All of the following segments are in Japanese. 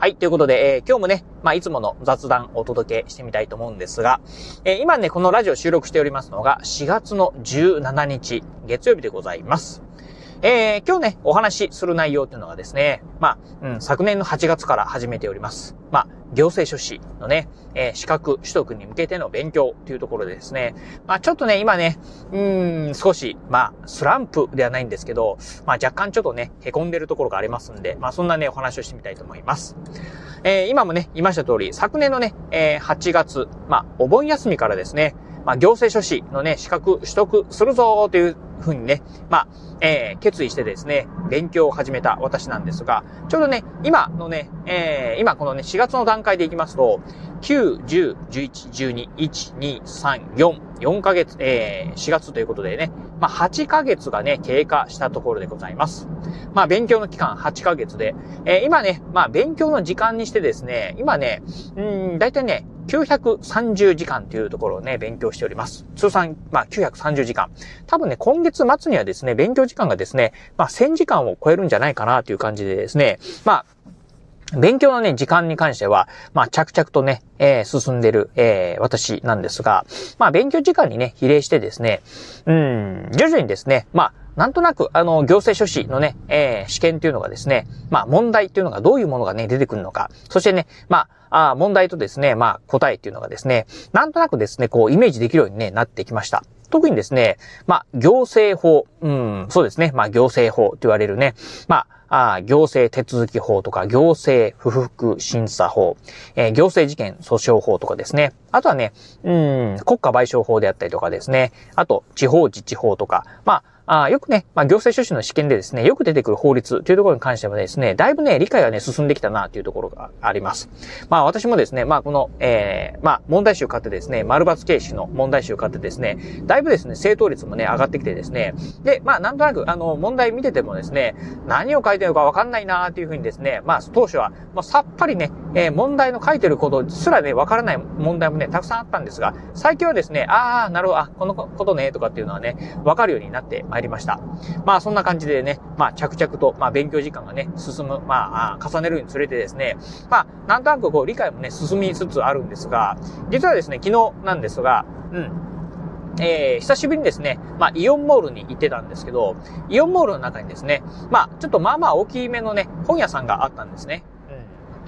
はい。ということで、えー今日もね、まあ、いつもの雑談をお届けしてみたいと思うんですが、えー今ね、このラジオ収録しておりますのが、4月の17日、月曜日でございます。えー今日ね、お話しする内容というのがですね、まあ、うん、昨年の8月から始めております。まあ、行政書士のね、えー資格取得に向けての勉強というところでですね、まあ、ちょっとね、今ね、うん、少し、まあ、スランプではないんですけど、まあ、若干ちょっとね、凹んでるところがありますんで、まあ、そんなね、お話をしてみたいと思います。えー今もね、言いました通り、昨年のね、えー8月、まあ、お盆休みからですね、まあ、行政書士のね、資格取得するぞというふうにね、まあ、えー決意してですね、勉強を始めた私なんですが、ちょうどね、今のね、えー今このね、4月の段階でいきますと、9、10、11、12、1、2、3、4、4ヶ月、えー4月ということでね、まあ、8ヶ月がね、経過したところでございます。まあ、勉強の期間8ヶ月で、えー今ね、まあ、勉強の時間にしてですね、今ね、うん、だいたいね、930時間というところをね、勉強しております。通算、まあ、930時間。多分ね、今月末にはですね、勉強時間がですね、まあ、1000時間を超えるんじゃないかなという感じでですね、まあ、勉強のね、時間に関しては、まあ、着々とね、えー進んでる、えー私なんですが、まあ、勉強時間にね、比例してですね、うん、徐々にですね、まあ、なんとなく、あの、行政書士のね、えー試験っていうのがですね、まあ、問題っていうのがどういうものがね、出てくるのか、そしてね、まあ、あ問題とですね、まあ、答えっていうのがですね、なんとなくですね、こう、イメージできるようにね、なってきました。特にですね、まあ、行政法、うん、そうですね、まあ、行政法と言われるね、まあ、あ行政手続法とか、行政不服審査法、えー行政事件訴訟法とかですね。あとはね、うん、国家賠償法であったりとかですね。あと、地方自治法とか、まあ、あーよくね、まあ、行政書士の試験でですね、よく出てくる法律というところに関してはですね、だいぶね、理解がね、進んできたなというところがあります。まあ、私もですね、まあ、この、えーまあ、問題集買ってですね、丸抜形式の問題集買ってですね、だいぶですね、正答率もね、上がってきてですね、で、まあ、なんとなく、あの、問題見ててもですね、何を書いてるかわかんないなっていうふうにですね、まあ、当初は、もうさっぱりね、えー問題の書いてることすらね、わからない問題もね、たくさんあったんですが、最近はですね、ああ、なるほど、あ、このことね、とかっていうのはね、わかるようになってま。ました。まあ、そんな感じでね、まあ、着々と、まあ、勉強時間がね、進む、まあ、重ねるにつれてですね、まあ、なんとなくこう、理解もね、進みつつあるんですが、実はですね、昨日なんですが、うん、えー久しぶりにですね、まあ、イオンモールに行ってたんですけど、イオンモールの中にですね、まあ、ちょっとまあまあ大きめのね、本屋さんがあったんですね。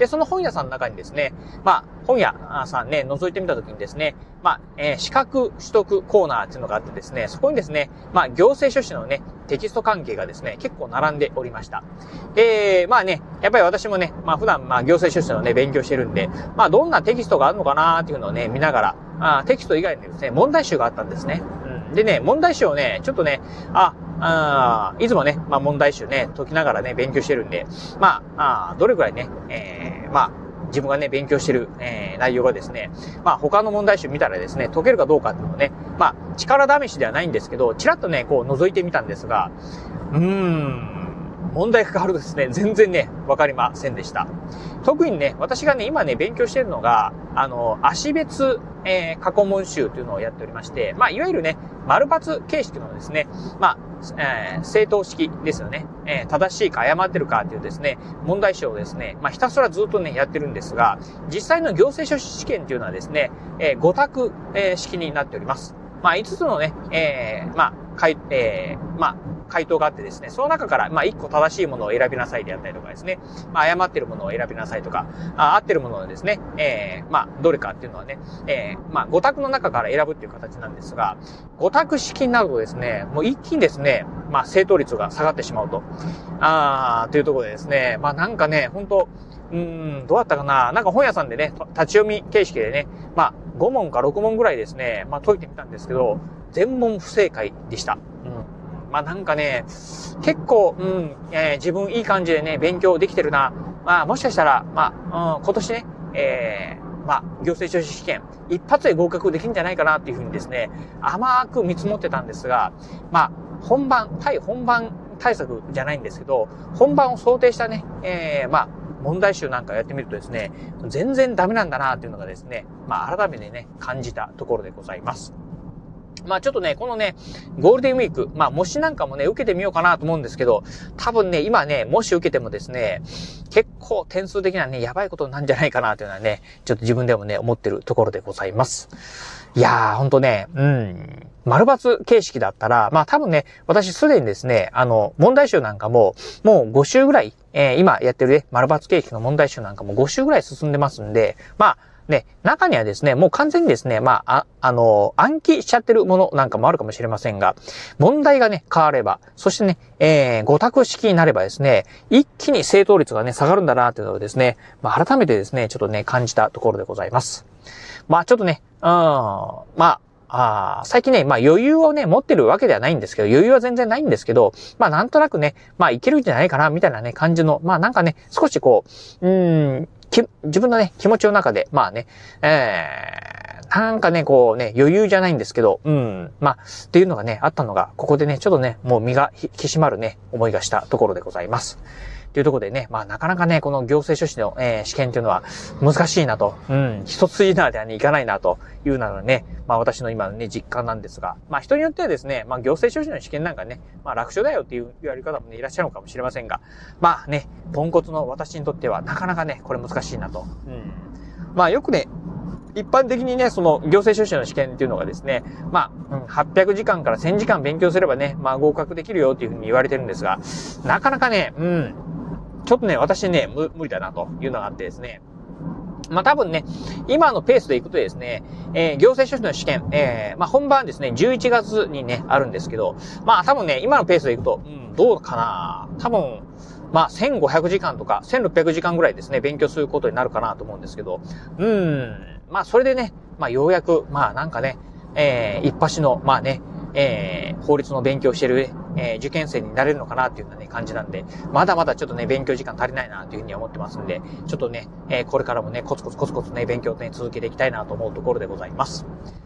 で、その本屋さんの中にですね、まあ、本屋さんね、覗いてみたときにですね、まあ、えー資格取得コーナーっていうのがあってですね、そこにですね、まあ、行政書士のね、テキスト関係がですね、結構並んでおりました。で、まあね、やっぱり私もね、まあ普段、まあ行政書士のね、勉強してるんで、まあどんなテキストがあるのかなっていうのをね、見ながら、あテキスト以外にですね、問題集があったんですね。でね、問題集をね、ちょっとね、あ、あいつもね、まあ問題集ね、解きながらね、勉強してるんで、まあ、あどれくらいね、えー、まあ、自分がね、勉強してる、えー内容がですね、まあ他の問題集見たらですね、解けるかどうかっていうのをね、まあ力試しではないんですけど、ちらっとね、こう覗いてみたんですが、うーん、問題が変わるとですね、全然ね、わかりませんでした。特にね、私がね、今ね、勉強してるのが、あの、足別、えー過去問集というのをやっておりまして、まあ、いわゆるね、丸抜形式のですね、まあ、えー正当式ですよね。えー正しいか誤ってるかっていうですね、問題集をですね、まあ、ひたすらずっとね、やってるんですが、実際の行政書士試験っていうのはですね、え5択、えー式になっております。まあ、5つのね、えーまあ、回、えーまあ、回答があってですね、その中から、まあ、1個正しいものを選びなさいであったりとかですね、まあ、誤ってるものを選びなさいとか、あ合ってるものをですね、えーまあ、どれかっていうのはね、えーまあ、5択の中から選ぶっていう形なんですが、5択式になるとですね、もう一気にですね、まあ、正答率が下がってしまうと。あー、というところでですね、まあ、なんかね、本当うーん、どうだったかな？なんか本屋さんでね、立ち読み形式でね、まあ、5問か6問ぐらいですね、まあ、解いてみたんですけど、全問不正解でした。うん。まあ、なんかね、結構、うん、えー自分いい感じでね、勉強できてるな。まあ、もしかしたら、まあ、うん、今年ね、えーまあ、行政書士試験、一発で合格できるんじゃないかなっていうふうにですね、甘く見積もってたんですが、まあ、本番、対本番対策じゃないんですけど、本番を想定したね、えー、まあ、問題集なんかやってみるとですね、全然ダメなんだなっていうのがですね、まあ改めてね、感じたところでございます。まあちょっとね、このね、ゴールデンウィーク、まあ模試なんかもね、受けてみようかなと思うんですけど、多分ね、今ね、もし受けてもですね、結構点数的にはね、やばいことなんじゃないかなというのはね、ちょっと自分でもね、思ってるところでございます。いやー、ほんとね、うん。丸抜形式だったら、まあ多分ね、私すでにですね、あの、問題集なんかも、もう5週ぐらい、えー、今やってるね、丸抜形式の問題集なんかも5週ぐらい進んでますんで、まあ、で、中にはですね、もう完全にですね、まあ、あ、あの、暗記しちゃってるものなんかもあるかもしれませんが、問題がね、変われば、そしてね、えー、5択式になればですね、一気に正答率がね、下がるんだなっていうのをですね、まあ、改めてですね、ちょっとね、感じたところでございます。まあ、ちょっとね、うん、まあ、あ最近ね、まあ余裕をね、持ってるわけではないんですけど、余裕は全然ないんですけど、まあなんとなくね、まあいけるんじゃないかな、みたいなね、感じの、まあなんかね、少しこう、うん、自分のね、気持ちの中で、まあね、えー、なんかね、こうね、余裕じゃないんですけど、うん、まあ、っていうのがね、あったのが、ここでね、ちょっとね、もう身が引き締まるね、思いがしたところでございます。というところでね、まあなかなかね、この行政書士の、えー、試験というのは難しいなと、うん、一筋縄ではね、いかないなというなのね、まあ私の今のね、実感なんですが、まあ人によってはですね、まあ行政書士の試験なんかね、まあ楽勝だよっていう言われ方もね、いらっしゃるのかもしれませんが、まあね、ポンコツの私にとってはなかなかね、これ難しいなと。うん。まあよくね、一般的にね、その行政書士の試験っていうのがですね、まあ、800時間から1000時間勉強すればね、まあ合格できるよっていうふうに言われてるんですが、なかなかね、うん、ちょっとね、私ね、無無理だなというのがあってですね。まあ、多分ね、今のペースでいくとですね、えー、行政書士の試験、えー、まあ、本番ですね、11月にね、あるんですけど、まあ、多分ね、今のペースでいくと、うん、どうかな多分、まあ、1500時間とか、1600時間ぐらいですね、勉強することになるかなと思うんですけど、うん、まあ、それでね、まあ、ようやく、まあ、なんかね、えー、一発の、まあね、えー、法律の勉強してる、えー、受験生になれるのかなっていうようなね、感じなんで、まだまだちょっとね、勉強時間足りないなというふうに思ってますんで、ちょっとね、えー、これからもね、コツコツコツコツね、勉強をね、続けていきたいなと思うところでございます。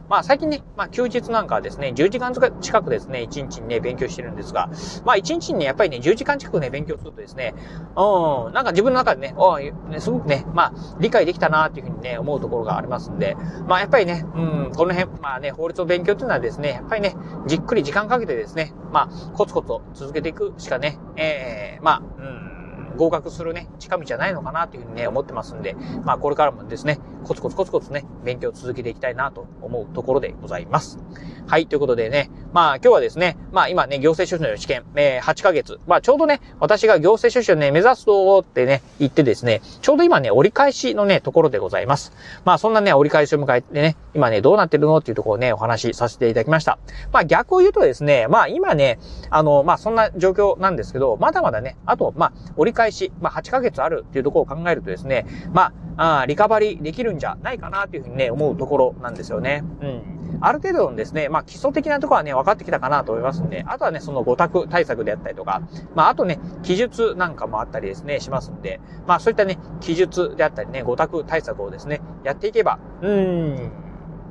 まあ最近ね、まあ休日なんかはですね、10時間近くですね、1日にね、勉強してるんですが、まあ1日にね、やっぱりね、10時間近くね、勉強するとですね、うん、なんか自分の中でね、おねすごくね、まあ理解できたなっていうふうにね、思うところがありますんで、まあやっぱりね、うん、この辺、まあね、法律を勉強っていうのはですね、やっぱりね、じっくり時間かけてですね、まあコツコツ続けていくしかね、ええー、まあ、うん、合格するね、近道じゃないのかなというふうにね、思ってますんで、まあこれからもですね、コツコツコツコツね、勉強を続けていきたいなと思うところでございます。はい、ということでね、まあ今日はですね、まあ今ね、行政書士の試験、えー、8ヶ月、まあちょうどね、私が行政書士をね、目指すとってね、言ってですね、ちょうど今ね、折り返しのね、ところでございます。まあそんなね、折り返しを迎えてね、今ね、どうなってるのっていうところをね、お話しさせていただきました。まあ逆を言うとですね、まあ今ね、あの、まあそんな状況なんですけど、まだまだね、あと、まあ折り返し、まあ8ヶ月あるっていうところを考えるとですね、まあ、ああリカバリーできるんじゃないかなというふうにね、思うところなんですよね。うん。ある程度のですね、まあ基礎的なところはね、分かってきたかなと思いますんで、あとはね、その5択対策であったりとか、まああとね、記述なんかもあったりですね、しますんで、まあそういったね、記述であったりね、5択対策をですね、やっていけば、うーん、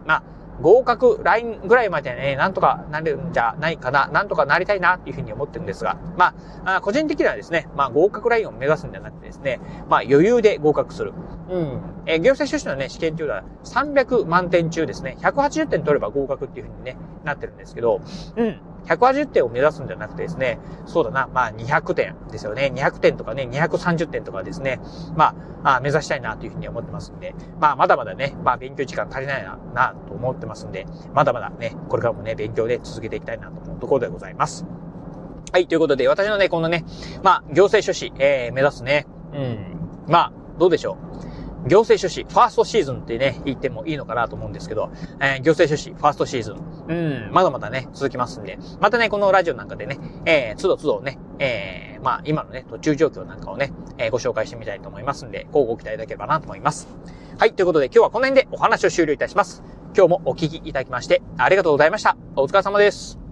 まあ、合格ラインぐらいまでね、なんとかなるんじゃないかな、なんとかなりたいなというふうに思ってるんですが、まあ、個人的にはですね、まあ合格ラインを目指すんじゃなくてですね、まあ余裕で合格する。うん。えー、行政書士のね、試験というのは300万点中ですね、180点取れば合格っていうふうにね、なってるんですけど、うん。180点を目指すんじゃなくてですね、そうだな、まあ200点ですよね。200点とかね、230点とかですね、まあ、あ目指したいなというふうに思ってますんで、まあまだまだね、まあ勉強時間足りないな、なと思ってますんで、まだまだね、これからもね、勉強で続けていきたいなと思うところでございます。はい、ということで、私のね、このね、まあ、行政書士、えー、目指すね、うん、まあ、どうでしょう？行政書士、ファーストシーズンってね、言ってもいいのかなと思うんですけど、えー、行政書士、ファーストシーズン。うん、まだまだね、続きますんで、またね、このラジオなんかでね、えー、つどつどね、えー、まあ、今のね、途中状況なんかをね、えー、ご紹介してみたいと思いますんで、こうご期待いただければなと思います。はい、ということで今日はこの辺でお話を終了いたします。今日もお聞きいただきまして、ありがとうございました。お疲れ様です。